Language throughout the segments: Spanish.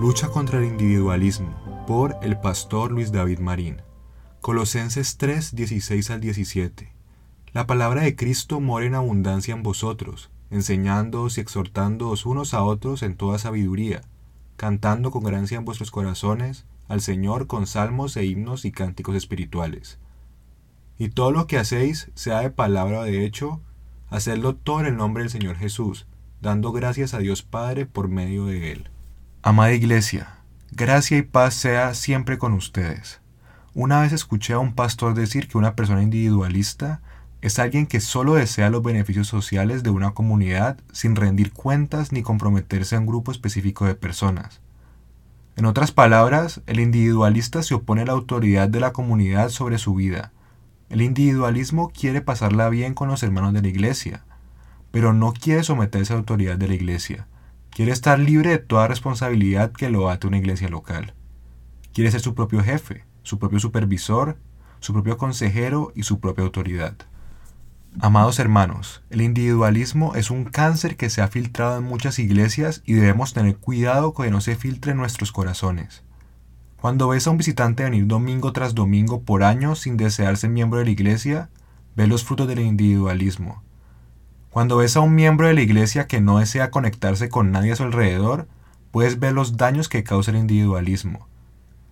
Lucha contra el individualismo por el pastor Luis David Marín. Colosenses 3, 16 al 17. La palabra de Cristo mora en abundancia en vosotros, enseñándoos y exhortándoos unos a otros en toda sabiduría, cantando con gracia en vuestros corazones al Señor con salmos e himnos y cánticos espirituales. Y todo lo que hacéis, sea de palabra o de hecho, hacedlo todo en el nombre del Señor Jesús, dando gracias a Dios Padre por medio de Él. Amada Iglesia, gracia y paz sea siempre con ustedes. Una vez escuché a un pastor decir que una persona individualista es alguien que solo desea los beneficios sociales de una comunidad sin rendir cuentas ni comprometerse a un grupo específico de personas. En otras palabras, el individualista se opone a la autoridad de la comunidad sobre su vida. El individualismo quiere pasarla bien con los hermanos de la iglesia, pero no quiere someterse a la autoridad de la iglesia. Quiere estar libre de toda responsabilidad que lo ate una iglesia local. Quiere ser su propio jefe, su propio supervisor, su propio consejero y su propia autoridad. Amados hermanos, el individualismo es un cáncer que se ha filtrado en muchas iglesias y debemos tener cuidado que no se filtre en nuestros corazones. Cuando ves a un visitante venir domingo tras domingo por años sin desearse miembro de la iglesia, ves los frutos del individualismo. Cuando ves a un miembro de la iglesia que no desea conectarse con nadie a su alrededor, puedes ver los daños que causa el individualismo.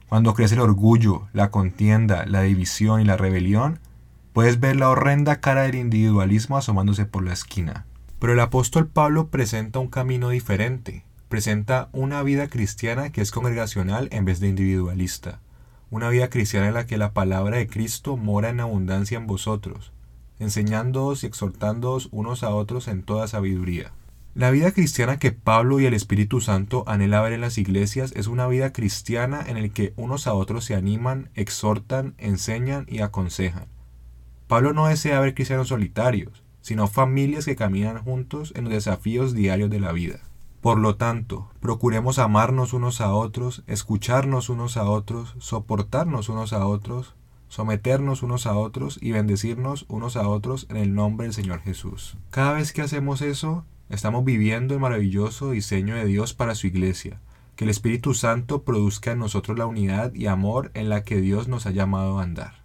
Cuando crece el orgullo, la contienda, la división y la rebelión, puedes ver la horrenda cara del individualismo asomándose por la esquina. Pero el apóstol Pablo presenta un camino diferente, presenta una vida cristiana que es congregacional en vez de individualista, una vida cristiana en la que la palabra de Cristo mora en abundancia en vosotros, enseñándoos y exhortándoos unos a otros en toda sabiduría. La vida cristiana que Pablo y el Espíritu Santo anhela ver en las iglesias es una vida cristiana en la que unos a otros se animan, exhortan, enseñan y aconsejan. Pablo no desea ver cristianos solitarios, sino familias que caminan juntos en los desafíos diarios de la vida. Por lo tanto, procuremos amarnos unos a otros, escucharnos unos a otros, soportarnos unos a otros, someternos unos a otros y bendecirnos unos a otros en el nombre del Señor Jesús. Cada vez que hacemos eso, estamos viviendo el maravilloso diseño de Dios para su iglesia. Que el Espíritu Santo produzca en nosotros la unidad y amor en la que Dios nos ha llamado a andar.